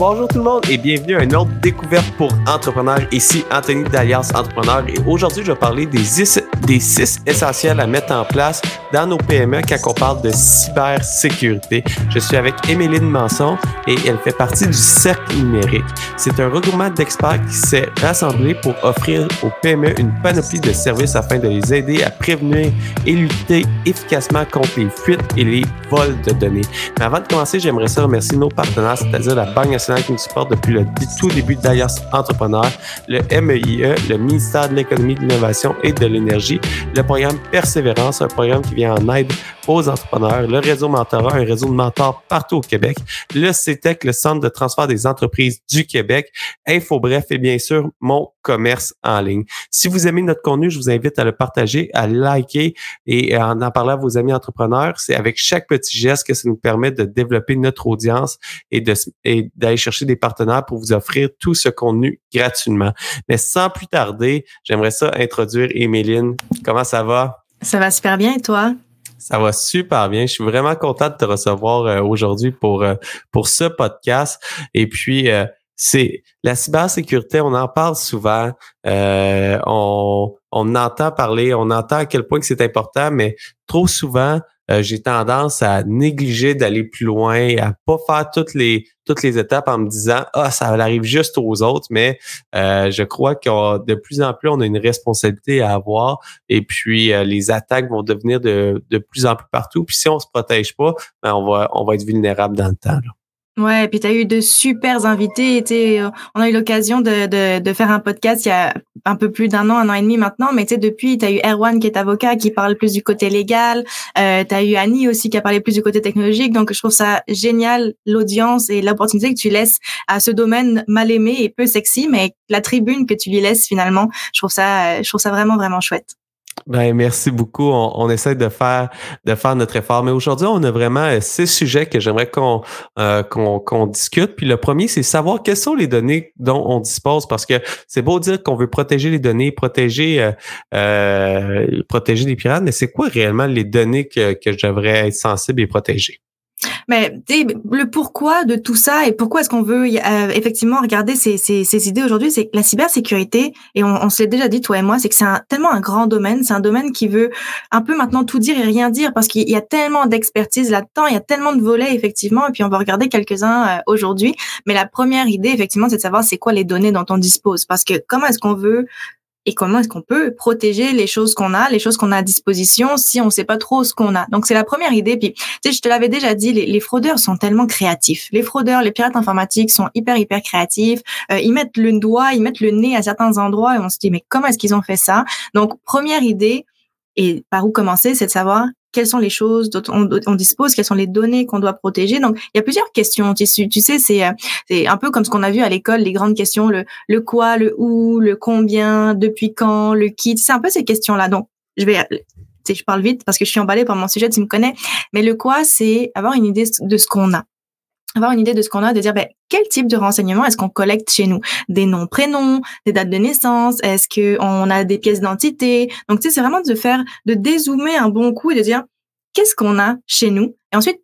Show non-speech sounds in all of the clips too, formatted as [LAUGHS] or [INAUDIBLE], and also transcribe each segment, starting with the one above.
Bonjour tout le monde et bienvenue à une autre découverte pour entrepreneurs. Ici Anthony d'Alias Entrepreneur et aujourd'hui je vais parler des, des six essentiels à mettre en place dans nos PME quand on parle de cybersécurité. Je suis avec Émeline Manson et elle fait partie du Cercle numérique. C'est un regroupement d'experts qui s'est rassemblé pour offrir aux PME une panoplie de services afin de les aider à prévenir et lutter efficacement contre les fuites et les vols de données. Mais avant de commencer, j'aimerais ça remercier nos partenaires, c'est-à-dire la Banque qui nous supporte depuis le tout début d'Alias Entrepreneur, le MEIE, e, le ministère de l'Économie, de l'Innovation et de l'Énergie, le programme Persévérance, un programme qui vient en aide aux entrepreneurs, le réseau Mentorat, un réseau de mentors partout au Québec, le CETEC, le Centre de transfert des entreprises du Québec, Info Bref et bien sûr mon commerce en ligne. Si vous aimez notre contenu, je vous invite à le partager, à liker et à en parler à vos amis entrepreneurs. C'est avec chaque petit geste que ça nous permet de développer notre audience et d'aller chercher des partenaires pour vous offrir tout ce contenu gratuitement. Mais sans plus tarder, j'aimerais ça introduire Emeline. Comment ça va? Ça va super bien et toi? Ça va super bien. Je suis vraiment content de te recevoir euh, aujourd'hui pour euh, pour ce podcast. Et puis euh, c'est la cybersécurité, on en parle souvent, on, on entend parler, on entend à quel point que c'est important, mais trop souvent, euh, j'ai tendance à négliger d'aller plus loin, à pas faire toutes les toutes les étapes en me disant ah ça arrive juste aux autres, mais euh, je crois que de plus en plus on a une responsabilité à avoir et puis euh, les attaques vont devenir de, de plus en plus partout. Puis si on se protège pas, ben on va on va être vulnérable dans le temps. Ouais, et puis tu as eu de super invités. Euh, on a eu l'occasion de, de, de, faire un podcast il y a un peu plus d'un an, un an et demi maintenant. Mais tu sais, depuis, tu as eu Erwan qui est avocat, qui parle plus du côté légal. Euh, tu as eu Annie aussi qui a parlé plus du côté technologique. Donc, je trouve ça génial, l'audience et l'opportunité que tu laisses à ce domaine mal aimé et peu sexy, mais la tribune que tu lui laisses finalement, je trouve ça, je trouve ça vraiment, vraiment chouette. Ben, merci beaucoup. On, essaie de faire de faire notre effort. Mais aujourd'hui, on a vraiment euh, six sujets que j'aimerais qu'on euh, qu'on discute. Puis le premier, c'est savoir quelles sont les données dont on dispose, parce que c'est beau dire qu'on veut protéger les données, protéger euh, euh protéger les pirates, mais c'est quoi réellement les données que, que je devrais être sensible et protéger? Mais le pourquoi de tout ça et pourquoi est-ce qu'on veut euh, effectivement regarder ces, ces, ces idées aujourd'hui, c'est la cybersécurité, et on, on s'est déjà dit, toi et moi, c'est que c'est tellement un grand domaine, c'est un domaine qui veut un peu maintenant tout dire et rien dire parce qu'il y a tellement d'expertise là-dedans, il y a tellement de volets effectivement, et puis on va regarder quelques-uns euh, aujourd'hui. Mais la première idée, effectivement, c'est de savoir c'est quoi les données dont on dispose, parce que comment est-ce qu'on veut et comment est-ce qu'on peut protéger les choses qu'on a, les choses qu'on a à disposition si on ne sait pas trop ce qu'on a? Donc c'est la première idée. Puis tu sais, je te l'avais déjà dit, les, les, fraudeurs sont tellement créatifs. Les fraudeurs, les pirates informatiques sont hyper hyper créatifs. Euh, ils mettent le doigt, ils mettent le nez à certains endroits et on se dit mais comment est-ce qu'ils ont fait ça? Donc première idée et par où commencer, c'est de savoir quelles sont les choses dont on, dispose, quelles sont les données qu'on doit protéger. Donc, il y a plusieurs questions. Tu, tu sais, c'est euh, c'est un peu comme ce qu'on a vu à l'école, les grandes questions, le, le quoi, le où, le combien, depuis quand, le qui. C'est un peu ces questions-là. Donc, je vais je parle vite parce que je suis emballée par mon sujet, tu me connais. Mais le quoi, c'est avoir une idée de ce qu'on a avoir une idée de ce qu'on a, de dire ben, quel type de renseignements est-ce qu'on collecte chez nous? Des noms, prénoms, des dates de naissance, est-ce qu'on a des pièces d'identité? Donc, tu sais, c'est vraiment de faire, de dézoomer un bon coup et de dire qu'est-ce qu'on a chez nous? Et ensuite,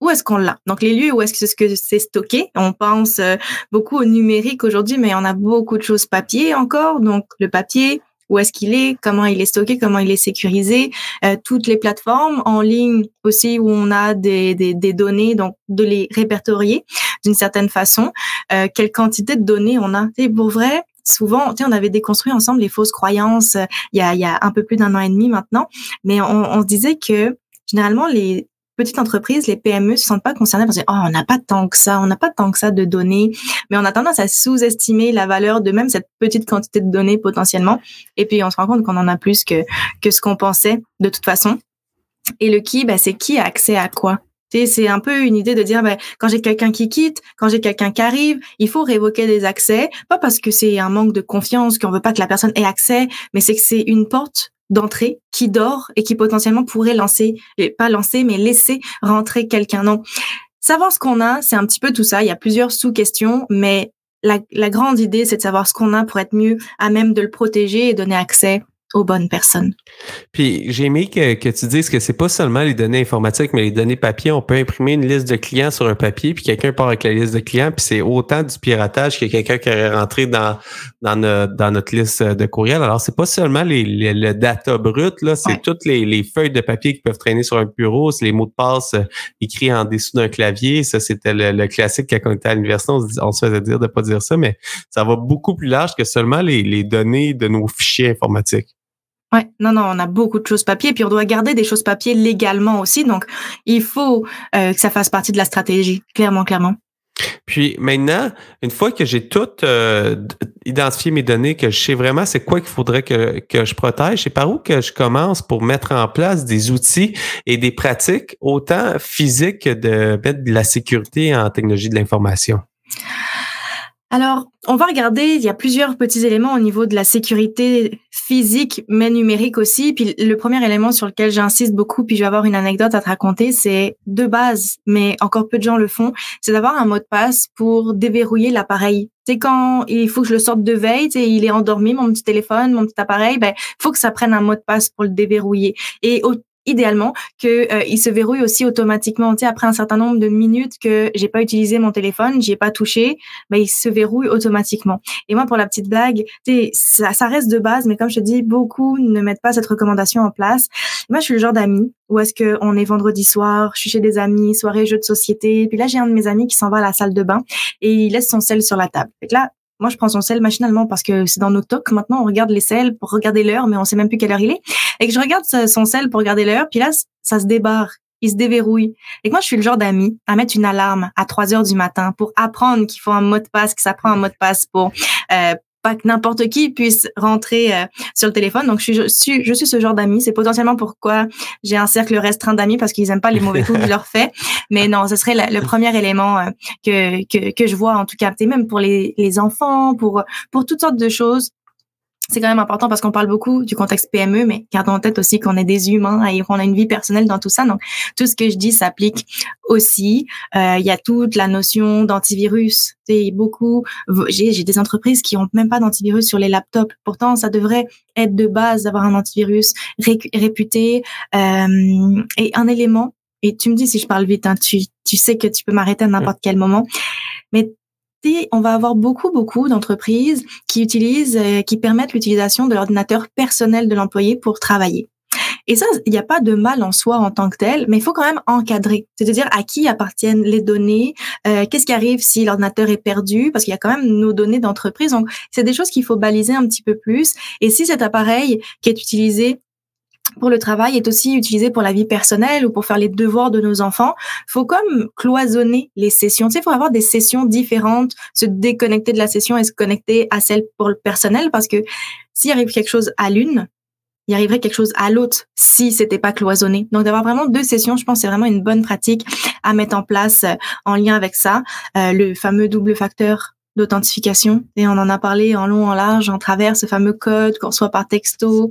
où est-ce qu'on l'a? Donc, les lieux où est-ce que c'est stocké? On pense euh, beaucoup au numérique aujourd'hui, mais on a beaucoup de choses papier encore. Donc, le papier, où est-ce qu'il est, comment il est stocké, comment il est sécurisé, euh, toutes les plateformes en ligne aussi où on a des, des, des données, donc de les répertorier d'une certaine façon, euh, quelle quantité de données on a. Et pour vrai, souvent, on avait déconstruit ensemble les fausses croyances euh, il, y a, il y a un peu plus d'un an et demi maintenant, mais on, on se disait que généralement les petites entreprises, les PME se sentent pas concernées parce que oh, on n'a pas tant que ça, on n'a pas tant que ça de données, mais on a tendance à sous-estimer la valeur de même cette petite quantité de données potentiellement. Et puis on se rend compte qu'on en a plus que que ce qu'on pensait de toute façon. Et le qui, bah, c'est qui a accès à quoi? C'est un peu une idée de dire, bah, quand j'ai quelqu'un qui quitte, quand j'ai quelqu'un qui arrive, il faut révoquer des accès, pas parce que c'est un manque de confiance, qu'on veut pas que la personne ait accès, mais c'est que c'est une porte d'entrée qui dort et qui potentiellement pourrait lancer, pas lancer, mais laisser rentrer quelqu'un. Non. Savoir ce qu'on a, c'est un petit peu tout ça. Il y a plusieurs sous-questions, mais la, la grande idée, c'est de savoir ce qu'on a pour être mieux à même de le protéger et donner accès aux bonnes personnes. Puis j'ai aimé que, que, tu dises que c'est pas seulement les données informatiques, mais les données papier. On peut imprimer une liste de clients sur un papier, puis quelqu'un part avec la liste de clients, puis c'est autant du piratage que quelqu'un qui aurait rentré dans, dans, dans notre liste de courriel. Alors, c'est pas seulement les, le data brut, là, c'est toutes les, les, feuilles de papier qui peuvent traîner sur un bureau, c'est les mots de passe euh, écrits en dessous d'un clavier. Ça, c'était le, classique quand on était à l'université, on, on, se faisait dire de pas dire ça, mais ça va beaucoup plus large que seulement les, les données de nos fichiers informatiques. Ouais, non, non, on a beaucoup de choses papier, puis on doit garder des choses papier légalement aussi. Donc, il faut euh, que ça fasse partie de la stratégie, clairement, clairement. Puis maintenant, une fois que j'ai tout euh, identifié mes données, que je sais vraiment c'est quoi qu'il faudrait que, je protège, c'est par où que je commence pour mettre en place des outils et des pratiques autant physiques que de mettre de la sécurité en technologie de l'information? Alors, on va regarder, il y a plusieurs petits éléments au niveau de la sécurité physique, mais numérique aussi. Puis le premier élément sur lequel j'insiste beaucoup, puis je vais avoir une anecdote à te raconter, c'est de base, mais encore peu de gens le font, c'est d'avoir un mot de passe pour déverrouiller l'appareil. C'est quand il faut que je le sorte de veille, il est endormi, mon petit téléphone, mon petit appareil, ben faut que ça prenne un mot de passe pour le déverrouiller. Et idéalement que euh, il se verrouille aussi automatiquement. Tu sais, après un certain nombre de minutes que j'ai pas utilisé mon téléphone, j'y ai pas touché, ben il se verrouille automatiquement. Et moi, pour la petite blague, tu sais, ça, ça reste de base, mais comme je te dis, beaucoup ne mettent pas cette recommandation en place. Moi, je suis le genre d'ami où est-ce que on est vendredi soir, je suis chez des amis, soirée jeux de société, puis là j'ai un de mes amis qui s'en va à la salle de bain et il laisse son sel sur la table. Là, moi, je prends son sel machinalement parce que c'est dans nos tocs. Maintenant, on regarde les sels pour regarder l'heure, mais on sait même plus quelle heure il est. Et que je regarde son sel pour regarder l'heure, puis là, ça se débarre. Il se déverrouille. Et que moi, je suis le genre d'ami à mettre une alarme à 3 heures du matin pour apprendre qu'il faut un mot de passe, que ça prend un mot de passe pour euh, pas que n'importe qui puisse rentrer euh, sur le téléphone. Donc, je suis, je suis, ce genre d'amis. C'est potentiellement pourquoi j'ai un cercle restreint d'amis parce qu'ils aiment pas les mauvais coups que je leur fais. [LAUGHS] Mais non, ce serait le premier élément euh, que, que, que je vois, en tout cas, même pour les, les enfants, pour, pour toutes sortes de choses c'est quand même important parce qu'on parle beaucoup du contexte PME, mais gardons en tête aussi qu'on est des humains et qu'on a une vie personnelle dans tout ça. Donc, tout ce que je dis s'applique aussi. Euh, il y a toute la notion d'antivirus. C'est beaucoup. J'ai des entreprises qui ont même pas d'antivirus sur les laptops. Pourtant, ça devrait être de base d'avoir un antivirus réputé euh, et un élément. Et tu me dis si je parle vite. Hein, tu, sais que tu peux m'arrêter à n'importe quel moment. Mais on va avoir beaucoup, beaucoup d'entreprises qui utilisent, euh, qui permettent l'utilisation de l'ordinateur personnel de l'employé pour travailler. Et ça, il n'y a pas de mal en soi en tant que tel, mais il faut quand même encadrer. C'est-à-dire à qui appartiennent les données, euh, qu'est-ce qui arrive si l'ordinateur est perdu, parce qu'il y a quand même nos données d'entreprise. Donc, c'est des choses qu'il faut baliser un petit peu plus. Et si cet appareil qui est utilisé pour le travail est aussi utilisé pour la vie personnelle ou pour faire les devoirs de nos enfants. Faut comme cloisonner les sessions. Tu sais, faut avoir des sessions différentes, se déconnecter de la session et se connecter à celle pour le personnel parce que s'il arrive quelque chose à l'une, il arriverait quelque chose à l'autre si c'était pas cloisonné. Donc d'avoir vraiment deux sessions, je pense c'est vraiment une bonne pratique à mettre en place euh, en lien avec ça, euh, le fameux double facteur d'authentification et on en a parlé en long en large en travers ce fameux code qu'on soit par texto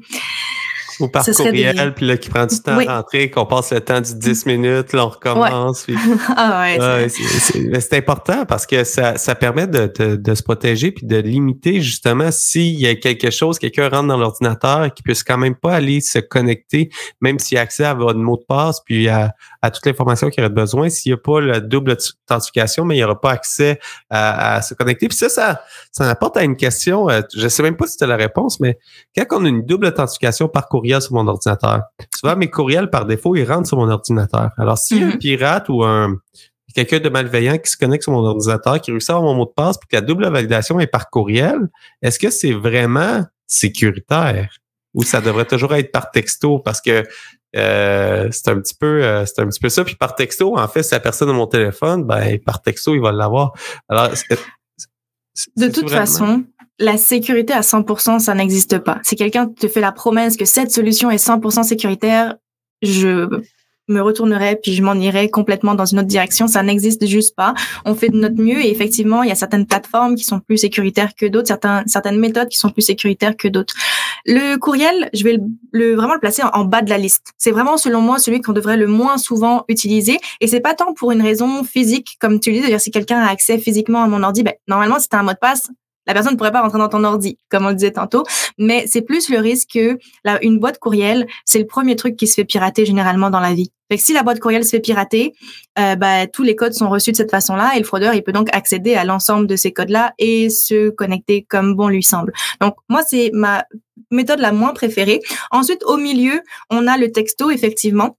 ou par courriel, puis là, qui prend du temps à rentrer, qu'on passe le temps du 10 minutes, là, on recommence. [LAUGHS] ah ouais, c'est important parce que ça, ça permet de, de, de, se protéger puis de limiter justement s'il y a quelque chose, quelqu'un rentre dans l'ordinateur qui puisse quand même pas aller se connecter, même s'il a accès à votre mot de passe puis à, à toute l'information qu'il aurait besoin. S'il n'y a pas la double authentification, mais il n'y aura pas accès à, à, se connecter. Puis ça, ça, ça apporte à une question, euh, je sais même pas si tu as la réponse, mais quand on a une double authentification par courriel, sur mon ordinateur. Souvent, mes courriels, par défaut, ils rentrent sur mon ordinateur. Alors, si un mhm. pirate ou un quelqu'un de malveillant qui se connecte sur mon ordinateur, qui réussit à avoir mon mot de passe, puis que la double validation est par courriel, est-ce que c'est vraiment sécuritaire? Ou ça devrait toujours être par texto? Parce que euh, c'est un petit peu euh, c'est un petit peu ça. Puis par texto, en fait, si la personne a mon téléphone, ben par texto, il va l'avoir. Alors, de toute façon, la sécurité à 100%, ça n'existe pas. Si quelqu'un te fait la promesse que cette solution est 100% sécuritaire, je me retournerai puis je m'en irai complètement dans une autre direction. Ça n'existe juste pas. On fait de notre mieux et effectivement, il y a certaines plateformes qui sont plus sécuritaires que d'autres, certains, certaines méthodes qui sont plus sécuritaires que d'autres. Le courriel, je vais le, vraiment le placer en, bas de la liste. C'est vraiment, selon moi, celui qu'on devrait le moins souvent utiliser. Et c'est pas tant pour une raison physique, comme tu le dis, c'est-à-dire si quelqu'un a accès physiquement à mon ordi, ben, normalement, si un mot de passe, La personne ne pourrait pas rentrer dans ton ordi, comme on le disait tantôt, mais c'est plus le risque que une boîte courriel, c'est le premier truc qui se fait pirater généralement dans la vie. Fait que si la boîte courriel se fait pirater, euh, bah, tous les codes sont reçus de cette façon-là et le fraudeur, il peut donc accéder à l'ensemble de ces codes-là et se connecter comme bon lui semble. Donc, moi, c'est ma méthode la moins préférée. Ensuite, au milieu, on a le texto, effectivement.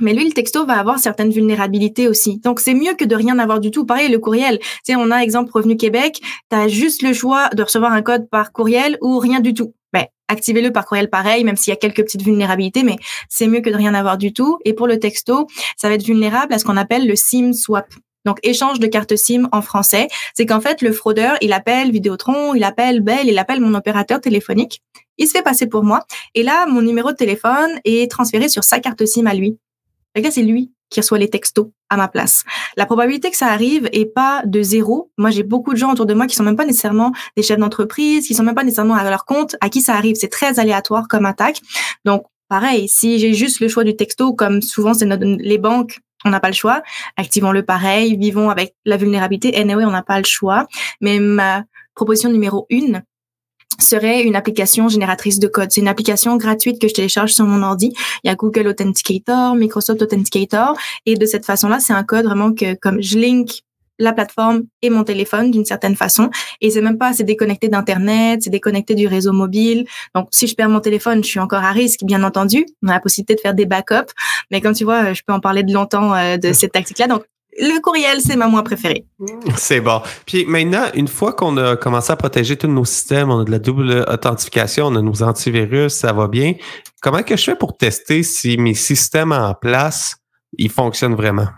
Mais lui, le texto va avoir certaines vulnérabilités aussi. Donc, c'est mieux que de rien avoir du tout. Pareil, le courriel. Tu sais, on a exemple Revenu Québec. Tu as juste le choix de recevoir un code par courriel ou rien du tout. Activez-le par courriel pareil, même s'il y a quelques petites vulnérabilités, mais c'est mieux que de rien avoir du tout. Et pour le texto, ça va être vulnérable à ce qu'on appelle le SIM swap. Donc, échange de carte SIM en français, c'est qu'en fait, le fraudeur, il appelle Vidéotron, il appelle Bell, il appelle mon opérateur téléphonique, il se fait passer pour moi, et là, mon numéro de téléphone est transféré sur sa carte SIM à lui. Et là, c'est lui qui reçoit les textos à ma place. La probabilité que ça arrive est pas de zéro. Moi, j'ai beaucoup de gens autour de moi qui sont même pas nécessairement des chefs d'entreprise, qui sont même pas nécessairement à leur compte, à qui ça arrive. C'est très aléatoire comme attaque. Donc, pareil, si j'ai juste le choix du texto, comme souvent c'est les banques, on n'a pas le choix. Activons-le pareil, vivons avec la vulnérabilité. Anyway, on n'a pas le choix. Mais ma proposition numéro une, serait une application génératrice de code. C'est une application gratuite que je télécharge sur mon ordi. Il y a Google Authenticator, Microsoft Authenticator, et de cette façon-là, c'est un code vraiment que comme je link la plateforme et mon téléphone d'une certaine façon. Et c'est même pas, c'est déconnecté d'internet, c'est déconnecté du réseau mobile. Donc, si je perds mon téléphone, je suis encore à risque, bien entendu. On a la possibilité de faire des backups. Mais comme tu vois, je peux en parler de longtemps euh, de cette tactique-là. Donc, le courriel, c'est ma moins préférée. [LAUGHS] C'est bon. Puis maintenant, une fois qu'on a commencé à protéger tous nos systèmes, on a de la double authentification, on a nos antivirus, ça va bien. Comment que je fais pour tester si mes systèmes en place, ils fonctionnent vraiment?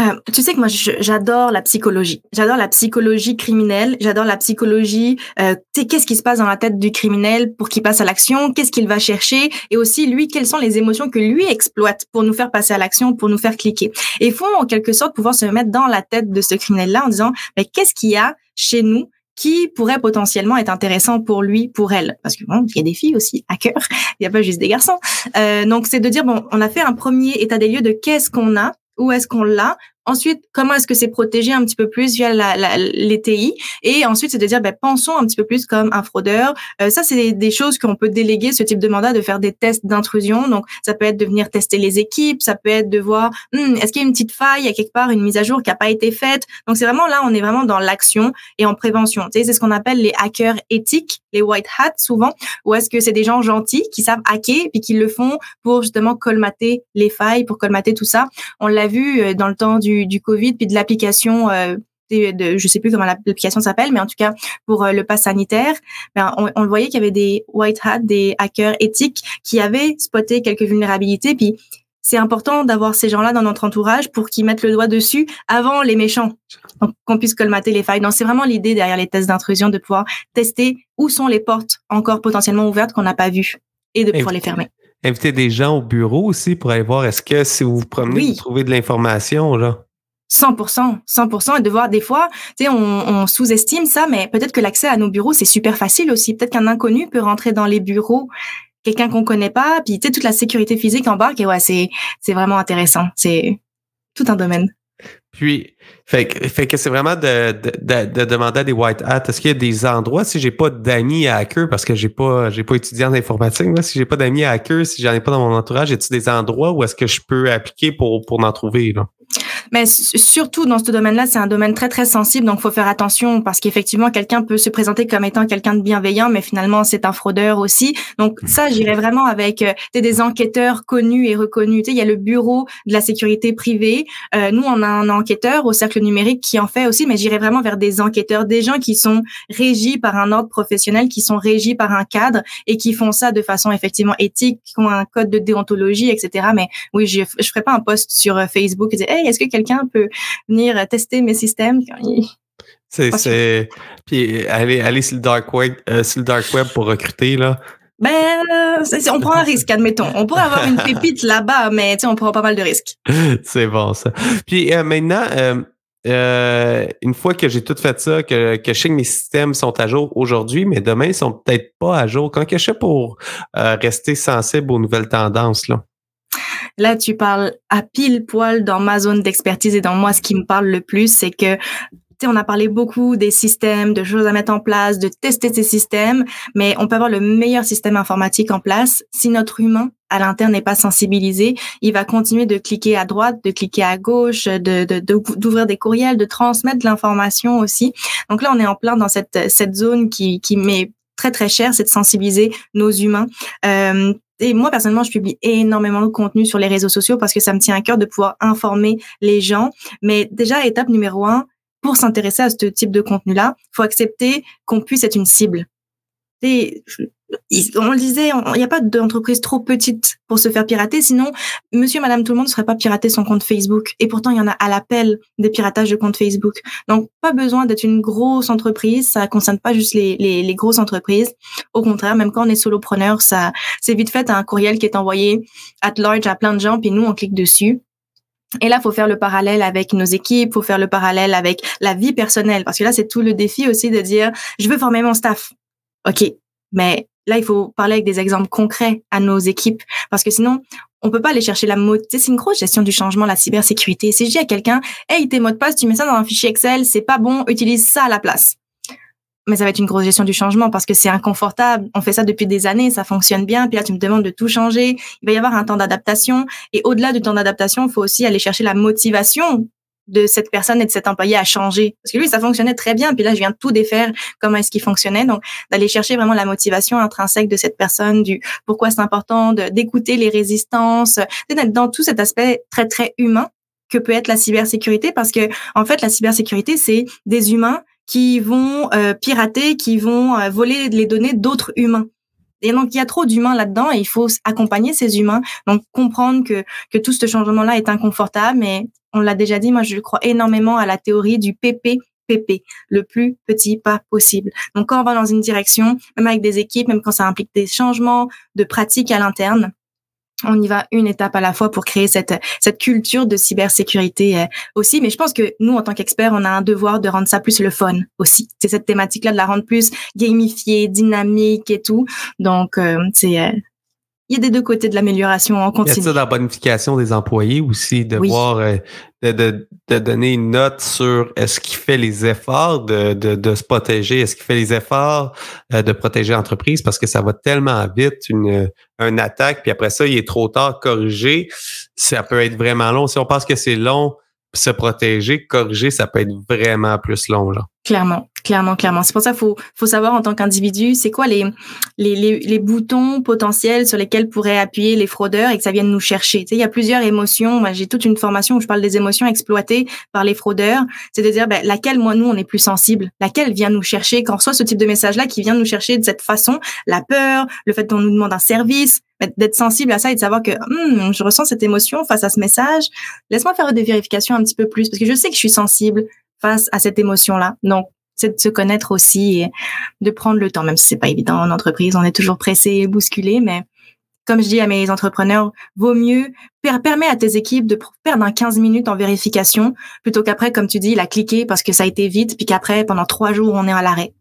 Euh, tu sais que moi, j'adore la psychologie. J'adore la psychologie criminelle. J'adore la psychologie. Euh, tu sais, qu'est-ce qui se passe dans la tête du criminel pour qu'il passe à l'action? Qu'est-ce qu'il va chercher? Et aussi, lui, quelles sont les émotions que lui exploite pour nous faire passer à l'action, pour nous faire cliquer? Et il faut, en quelque sorte, pouvoir se mettre dans la tête de ce criminel-là en disant, mais qu'est-ce qu'il y a chez nous qui pourrait potentiellement être intéressant pour lui, pour elle. Parce que bon, il y a des filles aussi, à cœur, il n'y a pas juste des garçons. Euh, donc, c'est de dire, bon, on a fait un premier état des lieux de qu'est-ce qu'on a, où est-ce qu'on l'a? Ensuite, comment est-ce que c'est protégé un petit peu plus via la, la, les TI Et ensuite, c'est de dire, ben, pensons un petit peu plus comme un fraudeur. Euh, ça, c'est des, choses qu'on peut déléguer, ce type de mandat, de faire des tests d'intrusion. Donc, ça peut être de venir tester les équipes, ça peut être de voir, hmm, est-ce qu'il y a une petite faille, il y a quelque part une mise à jour qui n'a pas été faite? Donc, c'est vraiment là, on est vraiment dans l'action et en prévention. Tu sais, c'est ce qu'on appelle les hackers éthiques, les white hats souvent, ou est-ce que c'est des gens gentils qui savent hacker puis qui le font pour justement colmater les failles, pour colmater tout ça? On l'a vu euh, dans le temps du du, Covid, puis de l'application euh, de, je sais plus comment l'application s'appelle, mais en tout cas pour euh, le pass sanitaire, ben, on, on, voyait qu'il y avait des white hats, des hackers éthiques qui avaient spoté quelques vulnérabilités. Puis c'est important d'avoir ces gens-là dans notre entourage pour qu'ils mettent le doigt dessus avant les méchants, qu'on puisse colmater les failles. Donc c'est vraiment l'idée derrière les tests d'intrusion de pouvoir tester où sont les portes encore potentiellement ouvertes qu'on n'a pas vues et de pouvoir les fermer inviter des gens au bureau aussi pour aller voir est-ce que si vous vous promenez, vous trouvez de l'information, là. 100%, 100% et de voir des fois, tu sais, on, on sous-estime ça, mais peut-être que l'accès à nos bureaux c'est super facile aussi. Peut-être qu'un inconnu peut rentrer dans les bureaux, quelqu'un qu'on connaît pas, puis tu sais toute la sécurité physique embarque et ouais, c'est c'est vraiment intéressant. C'est tout un domaine. Puis, fait, fait que c'est vraiment de, de, de, demander à des white hats. Est-ce qu'il y a des endroits, si j'ai pas d'amis hackers, parce que j'ai pas j'ai pas étudié en informatique, si j'ai pas d'amis hackers, si j'en ai pas dans mon entourage, y a des endroits où est-ce que je peux appliquer pour, pour en trouver? Là? Mais surtout dans ce domaine-là, c'est un domaine très très sensible, donc faut faire attention parce qu'effectivement, quelqu'un peut se présenter comme étant quelqu'un de bienveillant, mais finalement c'est un fraudeur aussi. Donc ça, j'irais vraiment avec euh, des enquêteurs connus et reconnus. Tu sais, il y a le bureau de la sécurité privée. Euh, nous, on a un enquêteur au cercle numérique qui en fait aussi, mais j'irais vraiment vers des enquêteurs, des gens qui sont régis par un ordre professionnel, qui sont régis par un cadre et qui font ça de façon effectivement éthique, qui ont un code de déontologie, etc. Mais oui, je je ferai pas un post sur euh, Facebook et dire, hey, est-ce que quelqu'un peut venir tester mes systèmes. C'est, c'est, puis aller, aller sur le dark web, euh, sur le dark web pour recruter là. Ben, on prend un risque, admettons. On pourrait avoir une [LAUGHS] pépite là-bas, mais on prend pas mal de risques. c'est bon ça. Puis euh, maintenant, euh, une fois que j'ai tout fait ça, que, que je sais que mes systèmes sont à jour aujourd'hui, mais demain ils sont peut-être pas à jour. Quand que je fais pour rester sensible aux nouvelles tendances là? Là, tu parles à pile poil dans ma zone d'expertise et dans moi, ce qui me parle le plus, c'est que on a parlé beaucoup des systèmes, de choses à mettre en place, de tester ces systèmes, mais on peut avoir le meilleur système informatique en place. Si notre humain à l'interne n'est pas sensibilisé, il va continuer de cliquer à droite, de cliquer à gauche, d'ouvrir des courriels, de transmettre de l'information aussi. Donc là, on est en plein dans cette cette zone qui qui met très très cher, c'est de sensibiliser nos humains. Euh, et moi personnellement, je publie énormément de contenu sur les réseaux sociaux parce que ça me tient à cœur de pouvoir informer les gens. Mais déjà, étape numéro un, pour s'intéresser à ce type de contenu-là, faut accepter qu'on puisse être une cible. On le disait, il n'y a pas d'entreprise trop petite pour se faire pirater. Sinon, monsieur, madame, tout le monde ne serait pas piraté son compte Facebook. Et pourtant, il y en a à l'appel des piratages de compte Facebook. Donc, pas besoin d'être une grosse entreprise. Ça concerne pas juste les, les, les grosses entreprises. Au contraire, même quand on est solopreneur, ça, c'est vite fait un courriel qui est envoyé at large à plein de gens, puis nous, on clique dessus. Et là, faut faire le parallèle avec nos équipes, faut faire le parallèle avec la vie personnelle, parce que là, c'est tout le défi aussi de dire, je veux former mon staff. OK, mais là, il faut parler avec des exemples concrets à nos équipes parce que sinon, on peut pas aller chercher la mot. C'est une grosse gestion du changement, la cybersécurité. Si je dis à quelqu'un, hey, tes mots de passe, tu mets ça dans un fichier Excel, c'est pas bon, utilise ça à la place. Mais ça va être une grosse gestion du changement parce que c'est inconfortable. On fait ça depuis des années, ça fonctionne bien. Puis là, tu me demandes de tout changer. Il va y avoir un temps d'adaptation. Et au-delà du temps d'adaptation, il faut aussi aller chercher la motivation de cette personne et de cet employé à changer. Parce que lui, ça fonctionnait très bien. Puis là, je viens de tout défaire comment est-ce qu'il fonctionnait. Donc, d'aller chercher vraiment la motivation intrinsèque de cette personne, du pourquoi c'est important d'écouter les résistances, d'être dans tout cet aspect très, très humain que peut être la cybersécurité. Parce que, en fait, la cybersécurité, c'est des humains qui vont euh, pirater, qui vont euh, voler les données d'autres humains. Et donc, il y a trop d'humains là-dedans et il faut accompagner ces humains. Donc, comprendre que, que tout ce changement-là est inconfortable, mais on l'a déjà dit, moi je crois énormément à la théorie du PPPP, le plus petit pas possible. Donc quand on va dans une direction, même avec des équipes, même quand ça implique des changements de pratiques à l'interne, on y va une étape à la fois pour créer cette cette culture de cybersécurité euh, aussi. Mais je pense que nous, en tant qu'experts, on a un devoir de rendre ça plus le fun aussi. C'est cette thématique-là de la rendre plus gamifiée, dynamique et tout. Donc euh, c'est euh, il y a des deux côtés de l'amélioration en continu. Il y a ça dans la bonification des employés aussi, de voir, euh, de, de, donner une note sur est-ce qu'il fait les efforts de, de, de se protéger, est-ce qu'il fait les efforts euh, de protéger l'entreprise? Parce que ça va tellement vite, une, une attaque, puis après ça, il est trop tard corriger. Ça peut être vraiment long. Si on pense que c'est long, se protéger, corriger, ça peut être vraiment plus long. Là. Clairement, clairement, clairement. C'est pour ça qu'il faut, faut savoir en tant qu'individu, c'est quoi les, les, les, les, boutons potentiels sur lesquels pourraient appuyer les fraudeurs et que ça vienne nous chercher. Tu sais, il y a plusieurs émotions. Moi, j'ai toute une formation où je parle des émotions exploitées par les fraudeurs. C'est de dire ben, laquelle, moi, nous, on est plus sensible? Laquelle vient nous chercher? Quand reçoit ce type de message-là qui vient nous chercher de cette façon. La peur, le fait qu'on nous demande un service, d'être sensible à ça et de savoir que hum, je ressens cette émotion face à ce message. Laisse-moi faire des vérifications un petit peu plus parce que je sais que je suis sensible face à cette émotion-là. Donc, c'est de se connaître aussi et de prendre le temps, même si c'est pas évident en entreprise, on est toujours pressé et bousculé, mais comme je dis à mes entrepreneurs, vaut mieux permet à tes équipes de perdre un 15 minutes en vérification plutôt qu'après, comme tu dis, la cliquer parce que ça a été vite, puis qu'après, pendant trois jours, on est à l'arrêt.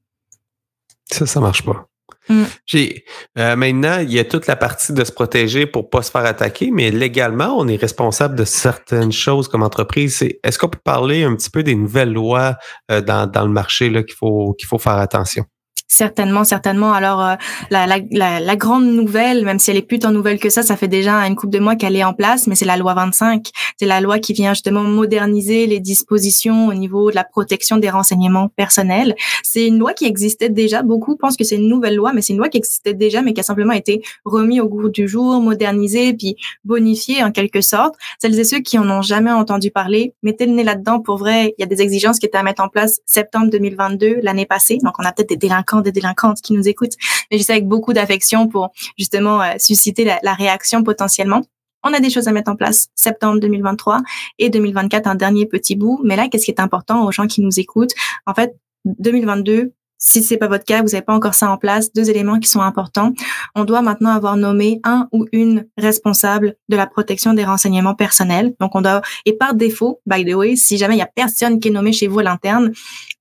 Ça, ça marche pas. Mm. J'ai euh, maintenant, il y a toute la partie de se protéger pour pas se faire attaquer, mais légalement, on est responsable de certaines choses comme entreprise. Est-ce qu'on peut parler un petit peu des nouvelles lois euh, dans, dans le marché là qu'il faut qu'il faut faire attention? Certainement, certainement. Alors, euh, la, la, la, la, grande nouvelle, même si elle est plus tant nouvelle que ça, ça fait déjà une couple de mois qu'elle est en place, mais c'est la loi 25. C'est la loi qui vient justement moderniser les dispositions au niveau de la protection des renseignements personnels. C'est une loi qui existait déjà. Beaucoup pensent que c'est une nouvelle loi, mais c'est une loi qui existait déjà, mais qui a simplement été remise au goût du jour, modernisée, puis bonifiée en quelque sorte. Celles et ceux qui en ont jamais entendu parler, mettez le nez là-dedans. Pour vrai, il y a des exigences qui étaient à mettre en place septembre 2022, l'année passée. Donc, on a peut-être des délinquants des délinquantes qui nous écoutent. Mais je avec beaucoup d'affection pour justement euh, susciter la, réaction potentiellement. On a des choses à mettre en place. Septembre 2023 et 2024, un dernier petit bout. Mais là, qu'est-ce qui est important aux gens qui nous écoutent? En fait, 2022, si c'est pas votre cas, vous n'avez pas encore ça en place, deux éléments qui sont importants. On doit maintenant avoir nommé un ou une responsable de la protection des renseignements personnels. Donc, on doit, et par défaut, by the way, si jamais il y a personne qui est nommé chez vous à l'interne,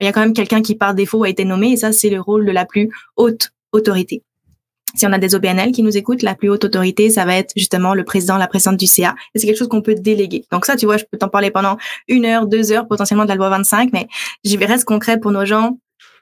il y a quand même quelqu'un qui par défaut a été nommé et ça, c'est le rôle de la plus haute autorité. si on a des OBNL qui nous écoutent, la plus haute autorité, ça va être justement le président, la présidente du CA. Et c'est quelque chose qu'on peut déléguer. Donc ça, tu vois, je peux t'en parler pendant une heure, deux heures, potentiellement de la loi 25, mais j'y vais reste concret pour nos gens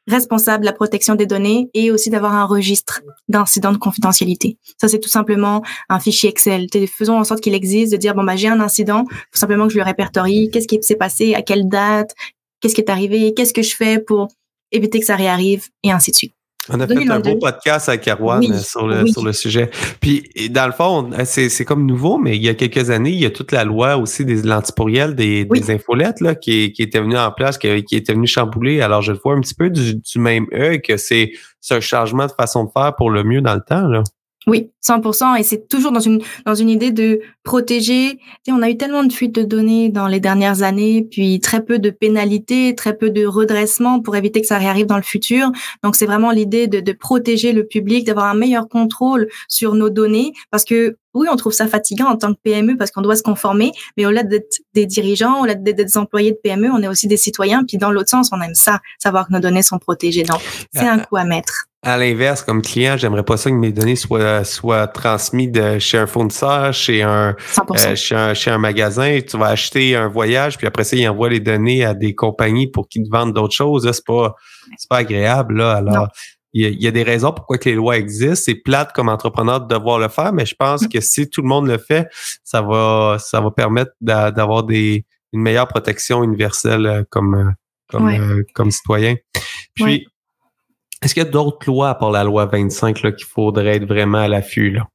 responsables de la protection des données et aussi d'avoir un registre d'incidents de confidentialité. Ça, c'est tout simplement un fichier Excel. Faisons en sorte qu'il existe, de dire, bon, bah, j'ai un incident, faut simplement que je le répertorie, qu'est-ce qui s'est passé, à quelle date, qu'est-ce qui est arrivé, qu'est-ce que je fais pour éviter que ça réarrive, et ainsi de suite. On a fait un beau podcast avec Erwan euh, sur, le, sur le sujet. Puis, dans le fond, euh, c'est comme nouveau, mais il y a quelques années, il y a toute la loi aussi des l'antiporiel des, des infolettes là, qui, qui était venue en place, qui, qui était venue chambouler. Alors, je le vois un petit peu du, du même œil que c'est un changement de façon de faire pour le mieux dans le temps. Là. Oui, 100%. Et c'est toujours dans une, dans une idée de protéger. Tu on a eu tellement de fuites de données dans les dernières années, puis très peu de pénalités, très peu de redressement pour éviter que ça réarrive dans le futur. Donc, c'est vraiment l'idée de, de protéger le public, d'avoir un meilleur contrôle sur nos données parce que oui, on trouve ça fatigant en tant que PME parce qu'on doit se conformer, mais au-delà d'être des dirigeants, au-delà d'être des employés de PME, on est aussi des citoyens. Puis dans l'autre sens, on aime ça, savoir que nos données sont protégées. Donc, c'est un coup à mettre. À l'inverse, comme client, j'aimerais pas ça que mes données soient, soient transmises de chez un fournisseur, chez un, euh, chez un, chez un magasin. Tu vas acheter un voyage, puis après ça, ils envoient les données à des compagnies pour qu'ils te vendent d'autres choses. C'est pas, c'est pas agréable, là. Alors, il y, a, des raisons pourquoi que les lois existent. C'est plate comme entrepreneur de devoir le faire, mais je pense mm. que si tout le monde le fait, ça va, ça va permettre d'avoir des, une meilleure protection universelle euh, comme, euh, comme, comme citoyen. Puis, est-ce qu'il y a d'autres lois à part la loi 25 qu'il faudrait être vraiment à l'affût? Là?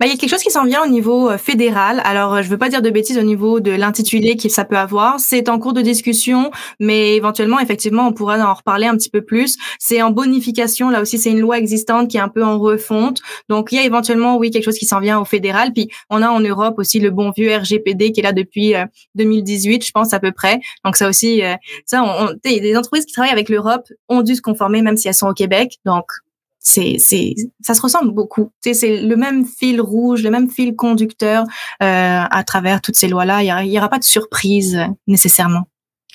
Bah, il y a quelque chose qui s'en vient au niveau euh, fédéral. Alors, euh, je veux pas dire de bêtises au niveau de l'intitulé que ça peut avoir. C'est en cours de discussion, mais éventuellement, effectivement, on pourra en reparler un petit peu plus. C'est en bonification. Là aussi, c'est une loi existante qui est un peu en refonte. Donc, il y a éventuellement, oui, quelque chose qui s'en vient au fédéral. Puis, on a en Europe aussi le bon vieux RGPD qui est là depuis 2018, euh, je pense à peu près. Donc, ça aussi, ça, on, on, des entreprises qui travaillent avec l'Europe ont dû se conformer, même si elles sont au Québec. Donc, c'est c'est ça se ressemble beaucoup. C'est le même fil rouge, le même fil conducteur euh, à travers toutes ces lois là. Il y aura, pas de surprise nécessairement.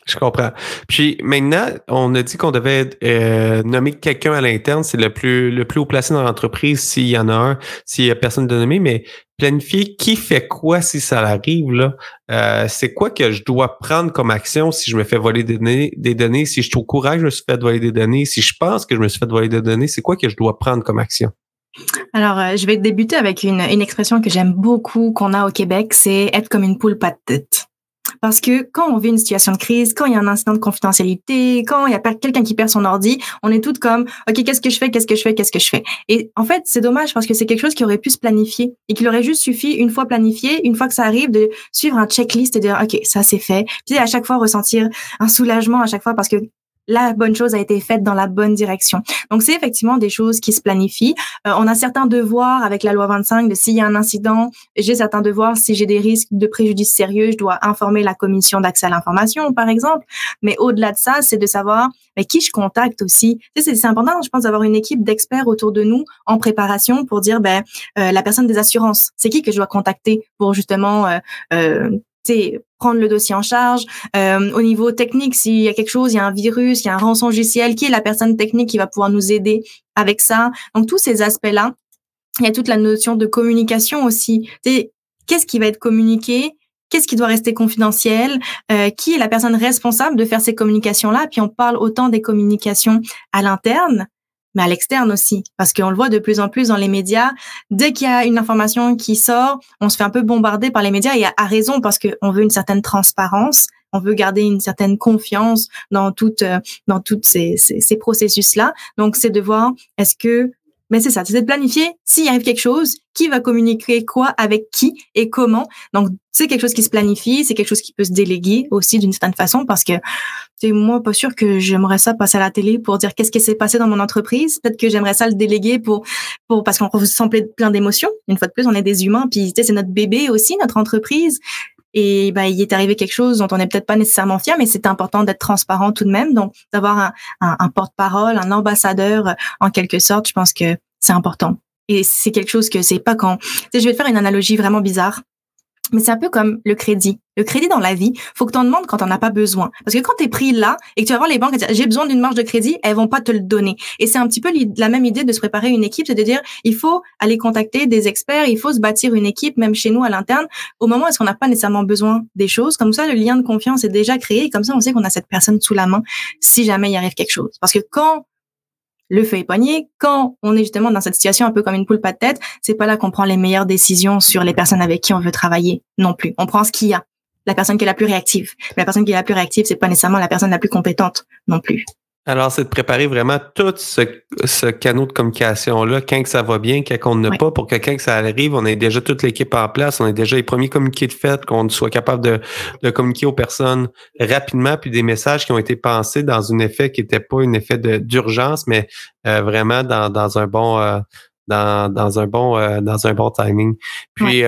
Je comprends. Puis maintenant, on a dit qu'on devait euh, nommer quelqu'un à l'interne, c'est le plus le plus haut placé dans l'entreprise s'il y en a un, s'il y a personne de nommer, mais planifier qui fait quoi si ça arrive là. Euh, c'est quoi que je dois prendre comme action si je me fais voler des données, des données, si je courant que je me suis fait voler des données, si je pense que je me suis fait voler des données, c'est quoi que je dois prendre comme action? Alors, euh, je vais débuter avec une, une expression que j'aime beaucoup qu'on a au Québec, c'est être comme une poule pas de tête. Parce que quand on vit une situation de crise, quand il y a un incident de confidentialité, quand il y a quelqu'un qui perd son ordi, on est toutes comme, OK, qu'est-ce que je fais, qu'est-ce que je fais, qu'est-ce que je fais? Et en fait, c'est dommage parce que c'est quelque chose qui aurait pu se planifier et qu'il aurait juste suffi, une fois planifié, une fois que ça arrive, de suivre un checklist et de dire, OK, ça c'est fait. Puis à chaque fois ressentir un soulagement à chaque fois parce que la bonne chose a été faite dans la bonne direction. Donc, c'est effectivement des choses qui se planifient. Euh, on a certains devoirs avec la loi 25 de s'il y a un incident, j'ai certains devoirs, si j'ai des risques de préjudice sérieux, je dois informer la commission d'accès à l'information, par exemple. Mais au-delà de ça, c'est de savoir mais qui je contacte aussi. c'est important, je pense, d'avoir une équipe d'experts autour de nous en préparation pour dire, ben, euh, la personne des assurances, c'est qui que je dois contacter pour justement euh, euh prendre le dossier en charge. Euh, au niveau technique, s'il y a quelque chose, il y a un virus, il y a un rançon logiciel, qui est la personne technique qui va pouvoir nous aider avec ça? Donc tous ces aspects-là. Il y a toute la notion de communication aussi. Qu'est-ce qui va être communiqué? Qu'est-ce qui doit rester confidentiel? Euh, Qui est la personne responsable de faire ces communications-là? Puis on parle autant des communications à l'interne mais à l'externe aussi, parce qu'on le voit de plus en plus dans les médias. Dès qu'il y a une information qui sort, on se fait un peu bombarder par les médias et à raison parce qu'on veut une certaine transparence, on veut garder une certaine confiance dans toutes euh, dans toutes ces, ces, ces processus là. Donc c'est de voir est-ce que mais c'est ça, c'est de planifier s'il arrive quelque chose, qui va communiquer quoi avec qui et comment. Donc, c'est quelque chose qui se planifie, c'est quelque chose qui peut se déléguer aussi d'une certaine façon parce que c'est moi pas sûr que j'aimerais ça passer à la télé pour dire qu'est-ce qui s'est passé dans mon entreprise. Peut-être que j'aimerais ça le déléguer pour pour parce qu'on ressent plein d'émotions. Une fois de plus, on est des humains, puis c'est notre bébé aussi, notre entreprise. Et bah, il est arrivé quelque chose dont on n'est peut-être pas nécessairement fier, mais c'est important d'être transparent tout de même. Donc, d'avoir un, un, porte-parole, un ambassadeur, en quelque sorte, je pense que c'est important. Et c'est quelque chose que c'est pas quand. je vais te faire une analogie vraiment bizarre. Mais c'est un peu comme le crédit. Le crédit dans la vie, faut que tu en demandes quand on as pas besoin. Parce que quand tu es pris là et que tu vas voir les banques j'ai besoin d'une marge de crédit, elles vont pas te le donner. Et c'est un petit peu la même idée de se préparer une équipe, c'est de dire il faut aller contacter des experts, il faut se bâtir une équipe, même chez nous à l'interne, au moment où est-ce qu'on n'a pas nécessairement besoin des choses. Comme ça, le lien de confiance est déjà créé comme ça, on sait qu'on a cette personne sous la main si jamais il arrive quelque chose. Parce que quand le feu est poigné. Quand on est justement dans cette situation un peu comme une poule pas de tête, c'est pas là qu'on prend les meilleures décisions sur les personnes avec qui on veut travailler non plus. On prend ce qu'il y a. La personne qui est la plus réactive. Mais la personne qui est la plus réactive, c'est pas nécessairement la personne la plus compétente non plus. Alors, c'est de préparer vraiment tout ce, ce canot de communication-là, quand que ça va bien, quand on n'a pas, pour que quand ça arrive, on ait déjà toute l'équipe en place, on ait déjà les premiers communiqués de fait, qu'on soit capable de, de, communiquer aux personnes rapidement, puis des messages qui ont été pensés dans un effet qui n'était pas un effet d'urgence, mais euh, vraiment dans, dans un bon... Euh, dans, dans un bon euh, dans un bon timing. Puis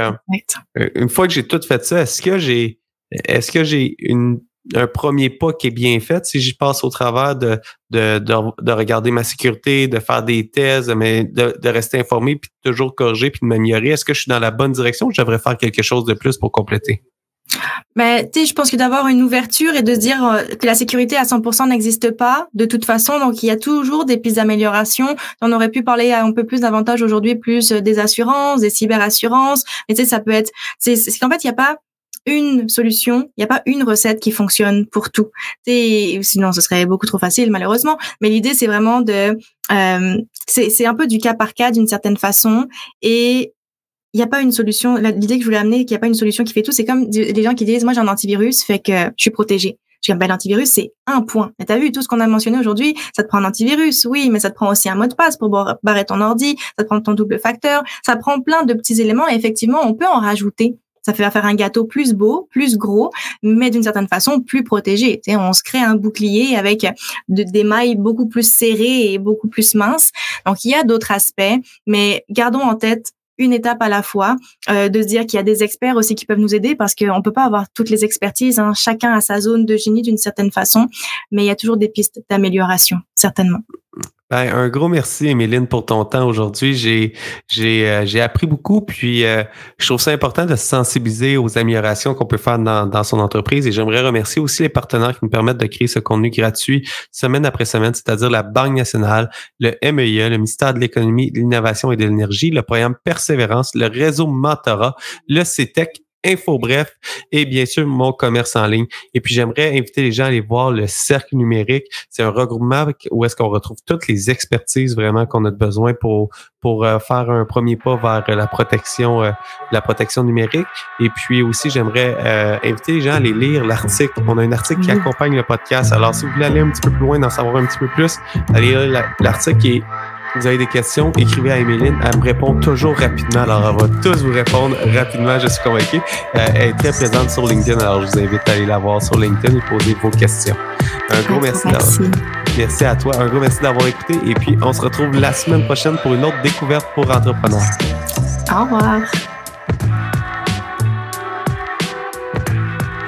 une fois que j'ai tout fait ça, est-ce que j'ai est-ce que j'ai une un premier pas qui est bien fait. Si j'y passe au travers de, de, de, regarder ma sécurité, de faire des thèses, mais de, de rester informé, puis de toujours corriger, puis de m'améliorer, est-ce que je suis dans la bonne direction ou je devrais faire quelque chose de plus pour compléter? Mais ben, tu sais, je pense que d'avoir une ouverture et de dire euh, que la sécurité à 100% n'existe pas de toute façon, donc il y a toujours des pistes d'amélioration. On aurait pu parler un peu plus davantage aujourd'hui, plus des assurances, des cyberassurances. Mais tu sais, ça peut être, c'est qu'en fait il n'y a pas une solution, il n'y a pas une recette qui fonctionne pour tout. Et sinon, ce serait beaucoup trop facile, malheureusement. Mais l'idée, c'est vraiment de... Euh, c'est un peu du cas par cas d'une certaine façon. Et il n'y a pas une solution. L'idée que je voulais amener, qu'il n'y a pas une solution qui fait tout, c'est comme les gens qui disent, moi j'ai un antivirus, fait que je suis protégé. Je dis, ben, l'antivirus, c'est un point. Et t'as vu, tout ce qu'on a mentionné aujourd'hui, ça te prend un antivirus, oui, mais ça te prend aussi un mot de passe pour barrer ton ordi, ça te prend ton double facteur, ça prend plein de petits éléments et effectivement, on peut en rajouter ça fait faire un gâteau plus beau, plus gros, mais d'une certaine façon plus protégé. On se crée un bouclier avec des mailles beaucoup plus serrées et beaucoup plus minces. Donc il y a d'autres aspects, mais gardons en tête une étape à la fois, euh, de se dire qu'il y a des experts aussi qui peuvent nous aider parce qu'on peut pas avoir toutes les expertises. Hein. Chacun a sa zone de génie d'une certaine façon, mais il y a toujours des pistes d'amélioration, certainement. Ben, un gros merci, Emeline, pour ton temps aujourd'hui. J'ai, j'ai, euh, j'ai appris beaucoup, puis euh, je trouve ça important de se sensibiliser aux améliorations qu'on peut faire dans, dans son entreprise. Et j'aimerais remercier aussi les partenaires qui nous permettent de créer ce contenu gratuit semaine après semaine, c'est-à-dire la Banque nationale, le MEIA, le ministère de l'économie, de l'innovation et de l'énergie, le programme Persévérance, le réseau Mentorat, le CETEC Info Bref et bien sûr mon commerce en ligne. Et puis j'aimerais inviter les gens à aller voir le cercle numérique. C'est un regroupement où est-ce qu'on retrouve toutes les expertises vraiment qu'on a besoin pour pour euh, faire un premier pas vers la protection euh, la protection numérique. Et puis aussi j'aimerais euh, inviter les gens à aller lire l'article. On a un article qui accompagne le podcast. Alors si vous voulez aller un petit peu plus loin, d'en savoir un petit peu plus, allez lire l'article qui est vous avez des questions, écrivez à Emeline. Elle me répond toujours rapidement. Alors, elle va tous vous répondre rapidement, je suis convaincu. Euh, elle est très présente sur LinkedIn. Alors, je vous invite à aller la voir sur LinkedIn et poser vos questions. Un gros merci. Merci. merci à toi. Un gros merci d'avoir écouté. Et puis, on se retrouve la semaine prochaine pour une autre découverte pour entrepreneurs. Au revoir.